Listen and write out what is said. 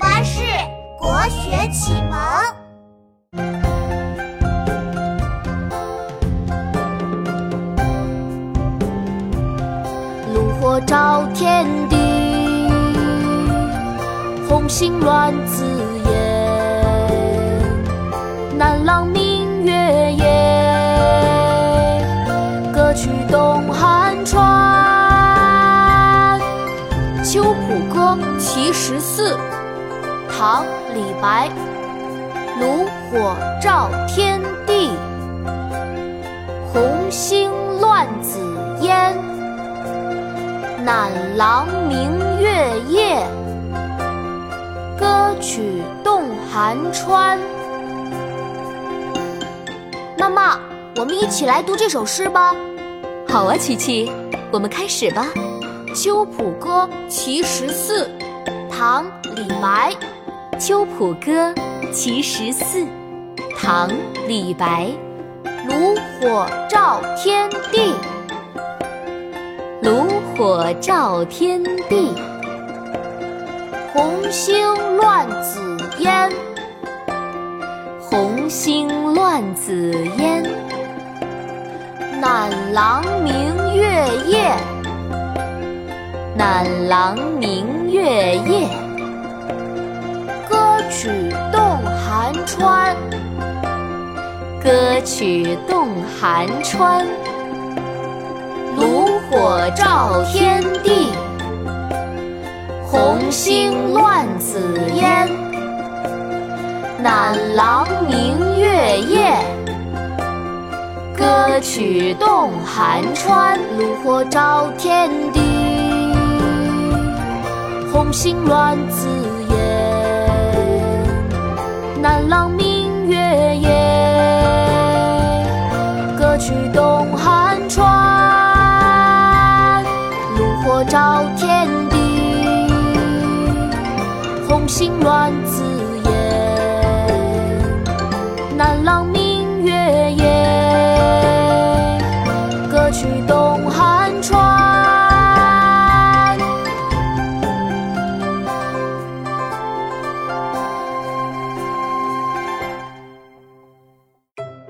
巴士国学启蒙。炉火照天地，红星乱紫烟。南朗明月夜，歌曲东汉川。《秋浦歌·其十四》唐·李白。炉火照天地，红星乱紫烟。暖郎明月夜，歌曲动寒川。妈妈，我们一起来读这首诗吧。好啊，琪琪，我们开始吧。《秋浦歌·其十四》唐·李白。《秋浦歌·其十四》唐·李白。炉火照天地，炉火照天地，红星乱紫烟，红星乱紫烟。南廊明月夜，南廊明月夜。歌曲动寒川。炉火照天地，红星乱紫烟。南廊明月夜，歌曲动寒川。炉火照天地，红星乱紫烟。南廊歌曲东汉川。炉火照天地，红星乱紫烟。南朗明月夜，歌曲东